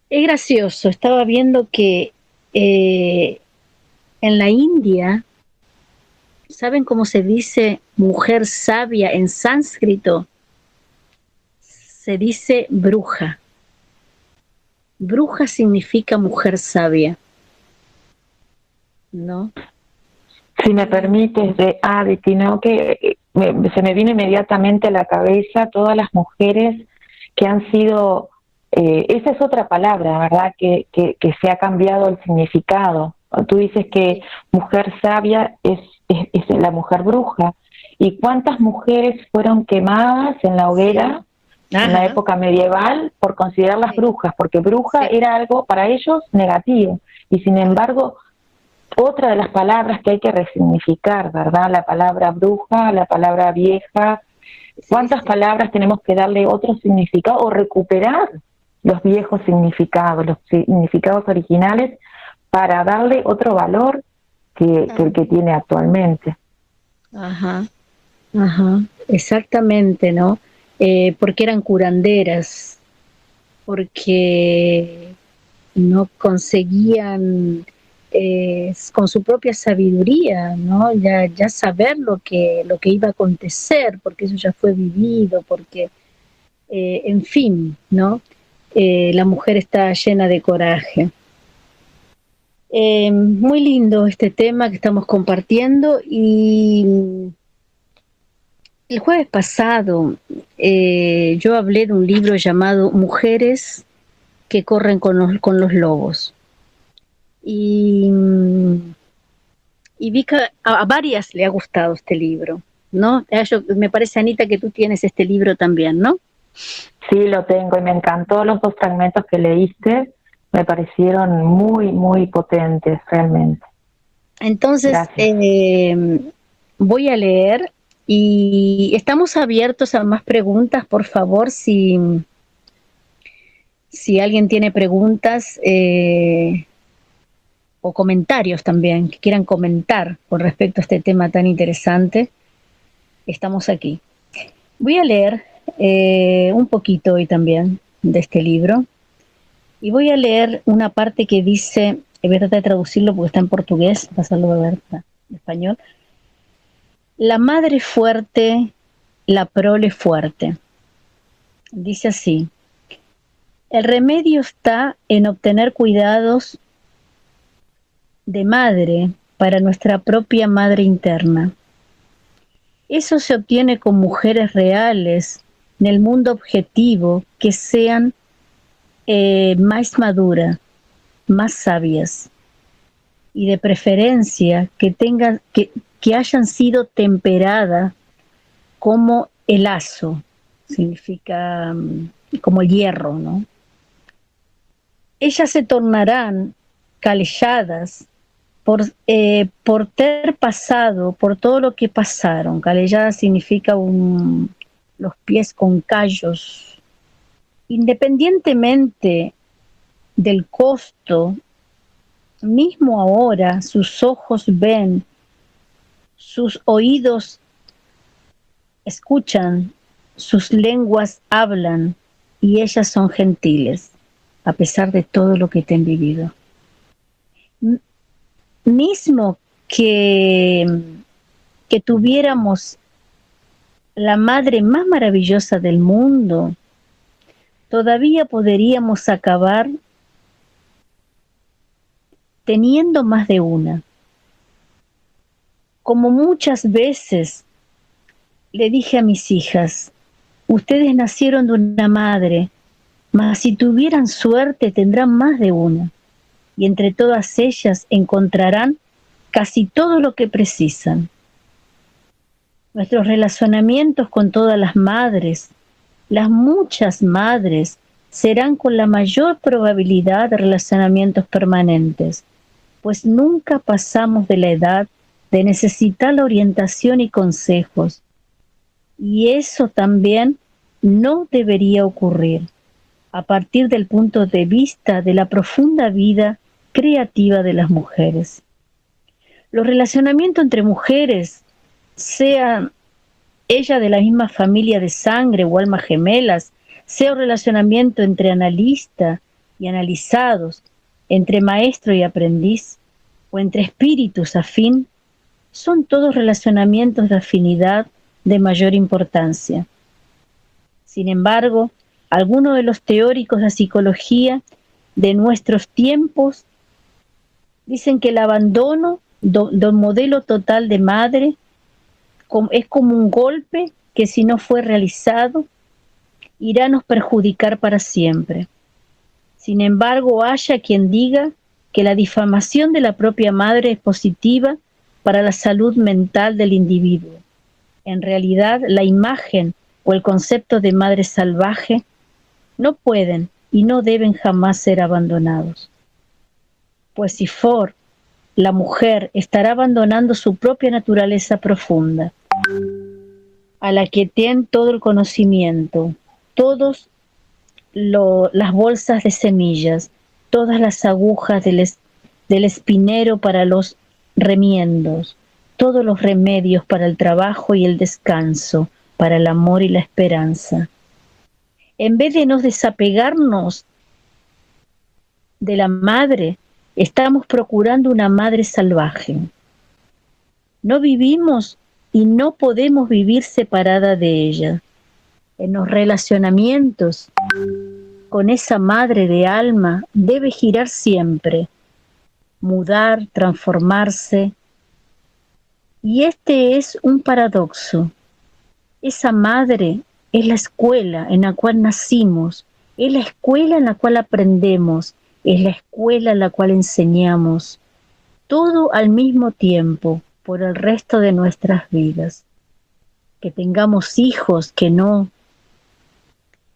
Es gracioso, estaba viendo que eh, en la India, ¿saben cómo se dice mujer sabia en sánscrito? Se dice bruja. Bruja significa mujer sabia. ¿No? Si me permites, de Aditi, ¿no? Que se me viene inmediatamente a la cabeza todas las mujeres que han sido eh, esa es otra palabra, ¿verdad? Que, que, se ha cambiado el significado. Tú dices que mujer sabia es, es, la mujer bruja. ¿Y cuántas mujeres fueron quemadas en la hoguera en la época medieval por considerarlas brujas? Porque bruja era algo para ellos negativo. Y sin embargo, otra de las palabras que hay que resignificar, ¿verdad? La palabra bruja, la palabra vieja. ¿Cuántas palabras tenemos que darle otro significado o recuperar los viejos significados, los significados originales, para darle otro valor que, el que tiene actualmente. Ajá, ajá, exactamente, ¿no? Eh, porque eran curanderas, porque no conseguían eh, con su propia sabiduría, ¿no? Ya, saber lo que, lo que iba a acontecer, porque eso ya fue vivido, porque, eh, en fin, ¿no? La mujer está llena de coraje. Muy lindo este tema que estamos compartiendo y el jueves pasado eh, yo hablé de un libro llamado Mujeres que corren con los, con los lobos. Y, y vi que a, varias le ha gustado este libro, ¿no? me parece, Anita, que tú tienes este libro también, ¿no? Sí, lo tengo y me encantó los dos fragmentos que leíste, me parecieron muy, muy potentes realmente. Entonces, eh, voy a leer y estamos abiertos a más preguntas, por favor, si, si alguien tiene preguntas eh, o comentarios también, que quieran comentar con respecto a este tema tan interesante, estamos aquí. Voy a leer eh, un poquito hoy también de este libro y voy a leer una parte que dice, voy a tratar de traducirlo porque está en portugués, pasarlo a ver en español. La madre fuerte, la prole fuerte. Dice así, el remedio está en obtener cuidados de madre para nuestra propia madre interna. Eso se obtiene con mujeres reales en el mundo objetivo que sean eh, más maduras, más sabias y de preferencia que tengan que, que hayan sido temperadas como el azo, significa mm, como el hierro, ¿no? Ellas se tornarán calelladas por, eh, por ter pasado, por todo lo que pasaron. Calellada significa los pies con callos. Independientemente del costo, mismo ahora sus ojos ven, sus oídos escuchan, sus lenguas hablan y ellas son gentiles, a pesar de todo lo que te han vivido. Mismo que, que tuviéramos la madre más maravillosa del mundo, todavía podríamos acabar teniendo más de una. Como muchas veces le dije a mis hijas, ustedes nacieron de una madre, mas si tuvieran suerte tendrán más de una, y entre todas ellas encontrarán casi todo lo que precisan. Nuestros relacionamientos con todas las madres, las muchas madres, serán con la mayor probabilidad relacionamientos permanentes, pues nunca pasamos de la edad de necesitar la orientación y consejos. Y eso también no debería ocurrir a partir del punto de vista de la profunda vida creativa de las mujeres. Los relacionamientos entre mujeres sea ella de la misma familia de sangre o almas gemelas, sea un relacionamiento entre analista y analizados, entre maestro y aprendiz, o entre espíritus afín, son todos relacionamientos de afinidad de mayor importancia. Sin embargo, algunos de los teóricos de psicología de nuestros tiempos dicen que el abandono del modelo total de madre es como un golpe que si no fue realizado, irá a nos perjudicar para siempre. Sin embargo, haya quien diga que la difamación de la propia madre es positiva para la salud mental del individuo. En realidad, la imagen o el concepto de madre salvaje no pueden y no deben jamás ser abandonados. Pues si for, la mujer estará abandonando su propia naturaleza profunda, a la que tiene todo el conocimiento, todas las bolsas de semillas, todas las agujas del, del espinero para los remiendos, todos los remedios para el trabajo y el descanso, para el amor y la esperanza. En vez de nos desapegarnos de la madre, estamos procurando una madre salvaje. No vivimos y no podemos vivir separada de ella. En los relacionamientos con esa madre de alma debe girar siempre, mudar, transformarse. Y este es un paradoxo. Esa madre es la escuela en la cual nacimos, es la escuela en la cual aprendemos, es la escuela en la cual enseñamos, todo al mismo tiempo por el resto de nuestras vidas. Que tengamos hijos que no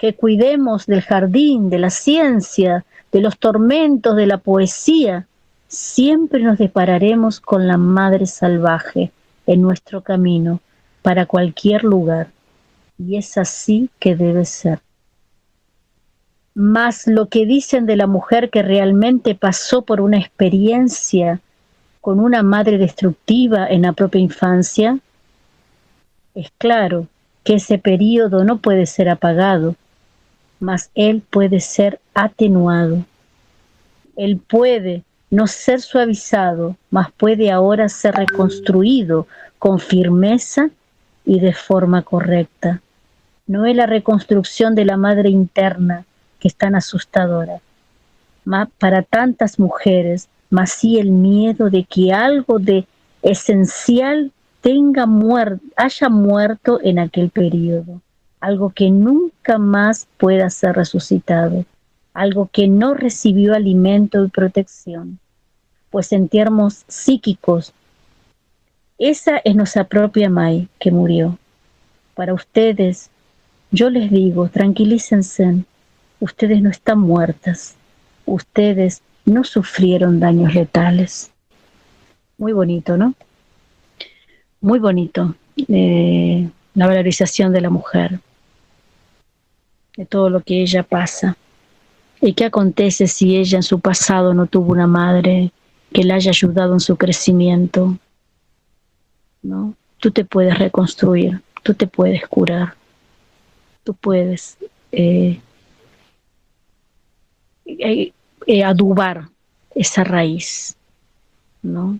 que cuidemos del jardín, de la ciencia, de los tormentos, de la poesía, siempre nos depararemos con la Madre Salvaje en nuestro camino para cualquier lugar. Y es así que debe ser. Mas lo que dicen de la mujer que realmente pasó por una experiencia con una madre destructiva en la propia infancia, es claro que ese periodo no puede ser apagado, mas él puede ser atenuado. Él puede no ser suavizado, mas puede ahora ser reconstruido con firmeza y de forma correcta. No es la reconstrucción de la madre interna que es tan asustadora, para tantas mujeres, mas sí el miedo de que algo de esencial tenga muerto, haya muerto en aquel periodo, algo que nunca más pueda ser resucitado, algo que no recibió alimento y protección, pues en términos psíquicos, esa es nuestra propia Mai que murió. Para ustedes, yo les digo, tranquilícense, ustedes no están muertas, ustedes no sufrieron daños letales. Muy bonito, ¿no? Muy bonito. Eh, la valorización de la mujer, de todo lo que ella pasa. ¿Y qué acontece si ella en su pasado no tuvo una madre que le haya ayudado en su crecimiento? ¿No? Tú te puedes reconstruir, tú te puedes curar, tú puedes eh, eh, eh, adubar esa raíz, ¿no?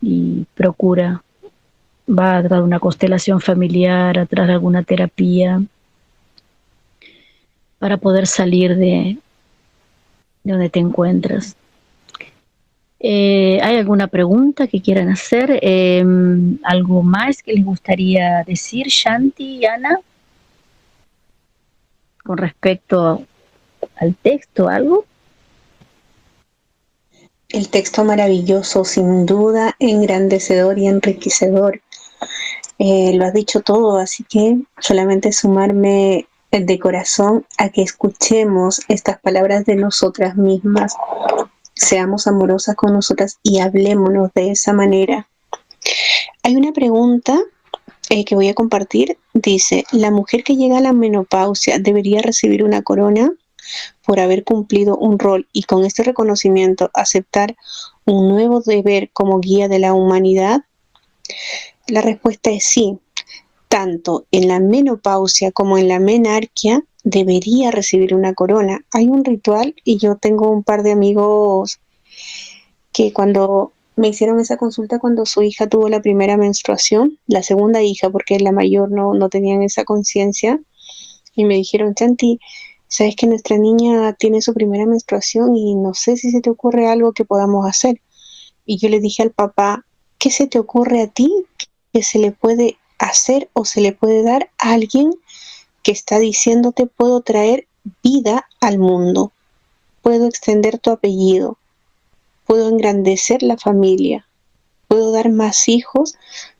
Y procura, va a dar una constelación familiar, atrás de alguna terapia, para poder salir de, de donde te encuentras. Eh, ¿Hay alguna pregunta que quieran hacer? Em, ¿Algo más que les gustaría decir, Shanti y Ana? Con respecto al texto, ¿algo? El texto maravilloso, sin duda, engrandecedor y enriquecedor. Eh, lo has dicho todo, así que solamente sumarme de corazón a que escuchemos estas palabras de nosotras mismas, seamos amorosas con nosotras y hablémonos de esa manera. Hay una pregunta eh, que voy a compartir. Dice, ¿la mujer que llega a la menopausia debería recibir una corona? por haber cumplido un rol y con este reconocimiento aceptar un nuevo deber como guía de la humanidad? La respuesta es sí. Tanto en la menopausia como en la menarquia debería recibir una corona. Hay un ritual y yo tengo un par de amigos que cuando me hicieron esa consulta cuando su hija tuvo la primera menstruación, la segunda hija, porque la mayor no, no tenían esa conciencia, y me dijeron, Chanti, sabes que nuestra niña tiene su primera menstruación y no sé si se te ocurre algo que podamos hacer. Y yo le dije al papá, ¿qué se te ocurre a ti que se le puede hacer o se le puede dar a alguien que está diciéndote puedo traer vida al mundo, puedo extender tu apellido, puedo engrandecer la familia, puedo dar más hijos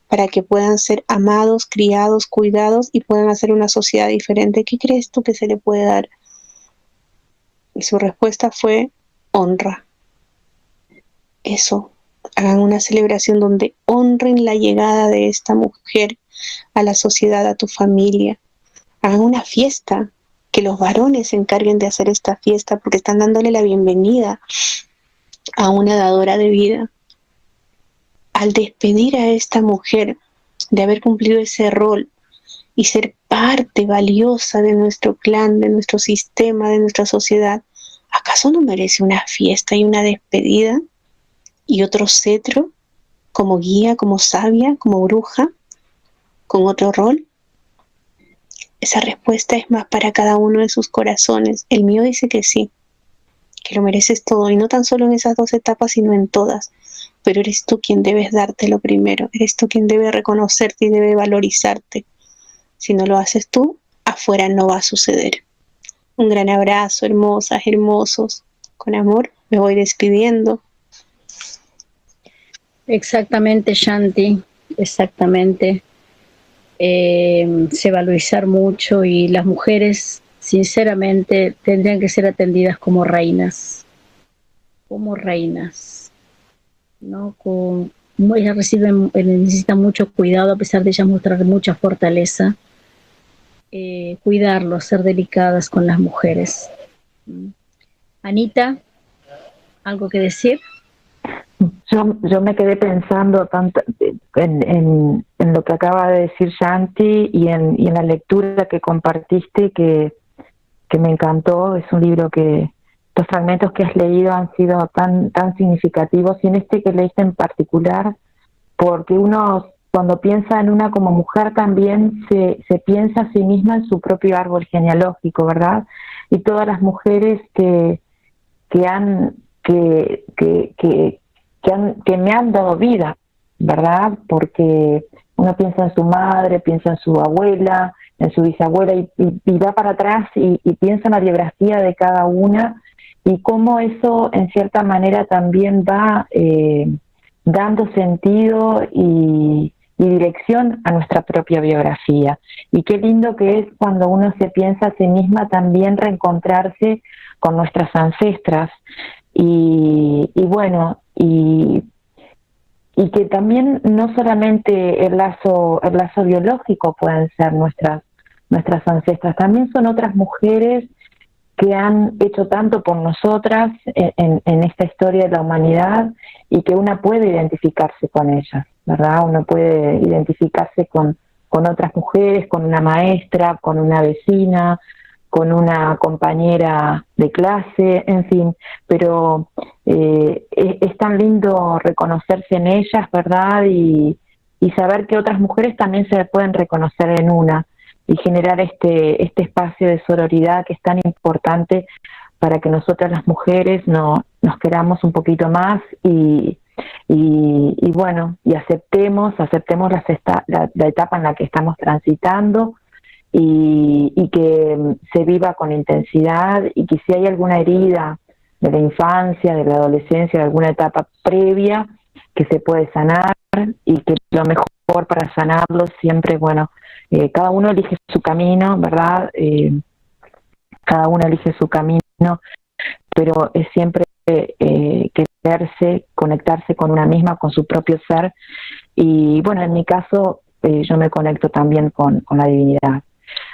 para que puedan ser amados, criados, cuidados y puedan hacer una sociedad diferente. ¿Qué crees tú que se le puede dar y su respuesta fue honra. Eso, hagan una celebración donde honren la llegada de esta mujer a la sociedad, a tu familia. Hagan una fiesta, que los varones se encarguen de hacer esta fiesta porque están dándole la bienvenida a una dadora de vida. Al despedir a esta mujer de haber cumplido ese rol y ser parte valiosa de nuestro clan, de nuestro sistema, de nuestra sociedad, ¿acaso no merece una fiesta y una despedida y otro cetro como guía, como sabia, como bruja, con otro rol? Esa respuesta es más para cada uno de sus corazones. El mío dice que sí, que lo mereces todo, y no tan solo en esas dos etapas, sino en todas. Pero eres tú quien debes darte lo primero, eres tú quien debe reconocerte y debe valorizarte. Si no lo haces tú, afuera no va a suceder. Un gran abrazo, hermosas, hermosos. Con amor me voy despidiendo. Exactamente, Shanti, exactamente. Eh, se valorizar mucho y las mujeres, sinceramente, tendrían que ser atendidas como reinas, como reinas, ¿no? Con, ellas reciben, necesitan mucho cuidado a pesar de ellas mostrar mucha fortaleza eh, cuidarlos, ser delicadas con las mujeres. Anita, ¿algo que decir? Yo, yo me quedé pensando tanto en, en, lo que acaba de decir Shanti y en, en la lectura que compartiste que, que me encantó. Es un libro que, los fragmentos que has leído han sido tan, tan significativos y en este que leíste en particular, porque uno cuando piensa en una como mujer también se, se piensa a sí misma en su propio árbol genealógico, ¿verdad? Y todas las mujeres que, que han que, que, que, que, me han dado vida, ¿verdad? Porque uno piensa en su madre, piensa en su abuela, en su bisabuela y, va para atrás y, y, piensa en la biografía de cada una y cómo eso en cierta manera también va eh, dando sentido y, dirección a nuestra propia biografía. Y qué lindo que es cuando uno se piensa a sí misma también reencontrarse con nuestras ancestras. Y, y bueno, y que también no solamente el lazo el lazo biológico pueden ser nuestras nuestras ancestras también son otras mujeres que han hecho tanto por nosotras en, en, esta historia de la humanidad y que una puede identificarse con ellas, ¿verdad? Uno puede identificarse con, con otras mujeres, con una maestra, con una vecina, con una compañera de clase, en fin, pero eh, es, tan lindo reconocerse en ellas, ¿verdad? Y, saber que otras mujeres también se pueden reconocer en una y generar este, este espacio de sororidad que es tan importante para que nosotras las mujeres no, nos queramos un poquito más y, y, bueno, y aceptemos, aceptemos la, la, la etapa en la que estamos transitando, y, y, que se viva con intensidad y que si hay alguna herida de la infancia, de la adolescencia, de alguna etapa previa, que se puede sanar y que lo mejor para sanarlo siempre, bueno, eh, cada uno elige su camino, ¿verdad? Eh, cada uno elige su camino, pero es siempre eh, quererse, conectarse con una misma, con su propio ser. Y bueno, en mi caso, eh, yo me conecto también con, con la divinidad.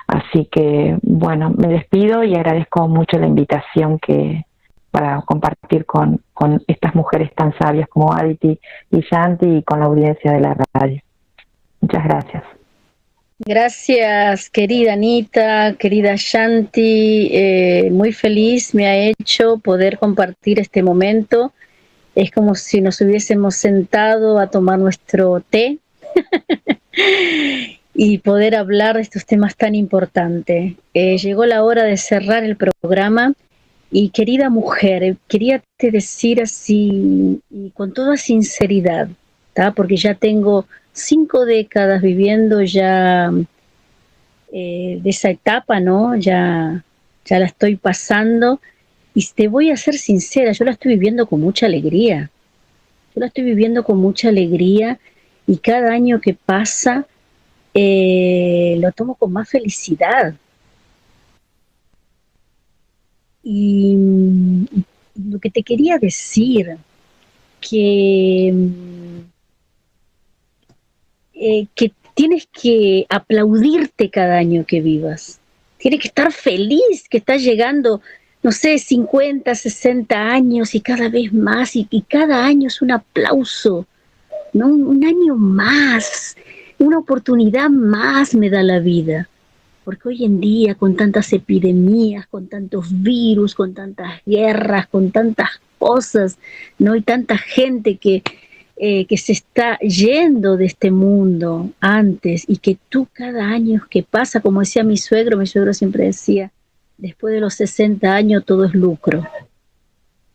Así que, bueno, me despido y agradezco mucho la invitación que para compartir con, con estas mujeres tan sabias como Aditi y Shanti y con la audiencia de la radio. Muchas gracias. Gracias, querida Anita, querida Shanti. Eh, muy feliz me ha hecho poder compartir este momento. Es como si nos hubiésemos sentado a tomar nuestro té y poder hablar de estos temas tan importantes. Eh, llegó la hora de cerrar el programa y querida mujer, quería te decir así y con toda sinceridad, porque ya tengo cinco décadas viviendo ya eh, de esa etapa, ¿no? Ya, ya la estoy pasando y te voy a ser sincera, yo la estoy viviendo con mucha alegría. Yo la estoy viviendo con mucha alegría y cada año que pasa eh, lo tomo con más felicidad. Y, lo que te quería decir, que, eh, que tienes que aplaudirte cada año que vivas. Tienes que estar feliz que estás llegando, no sé, 50, 60 años y cada vez más, y, y cada año es un aplauso, ¿no? Un año más una oportunidad más me da la vida. Porque hoy en día, con tantas epidemias, con tantos virus, con tantas guerras, con tantas cosas, no hay tanta gente que, eh, que se está yendo de este mundo antes y que tú cada año que pasa, como decía mi suegro, mi suegro siempre decía, después de los 60 años todo es lucro,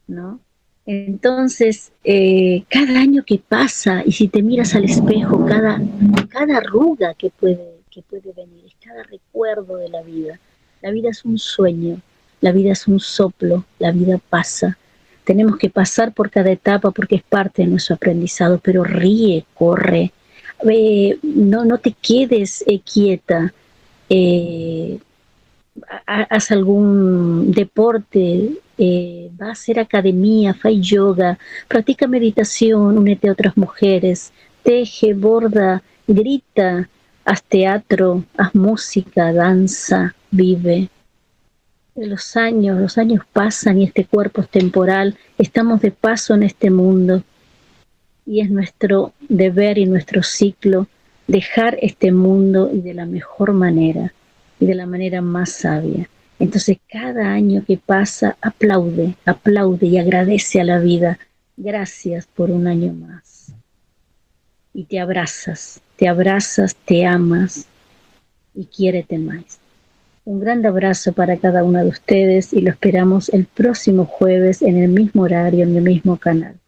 ¿no? Entonces, eh, cada año que pasa, y si te miras al espejo, cada, cada arruga que puede, que puede venir, es cada recuerdo de la vida. La vida es un sueño, la vida es un soplo, la vida pasa. Tenemos que pasar por cada etapa porque es parte de nuestro aprendizado, pero ríe, corre, eh, no, no te quedes eh, quieta, haz algún deporte, eh, va a hacer academia, fai yoga, practica meditación, únete a otras mujeres, teje, borda, grita, haz teatro, haz música, danza, vive. Los años, los años pasan y este cuerpo es temporal, estamos de paso en este mundo y es nuestro deber y nuestro ciclo dejar este mundo y de la mejor manera y de la manera más sabia Entonces cada año que pasa aplaude, aplaude y agradece a la vida. Gracias por un año más. Y te abrazas, te abrazas, te amas y quiérete más. Un gran abrazo para cada uno de ustedes y lo esperamos el próximo jueves en el mismo horario, en el mismo canal.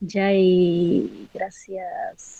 Ya y gracias.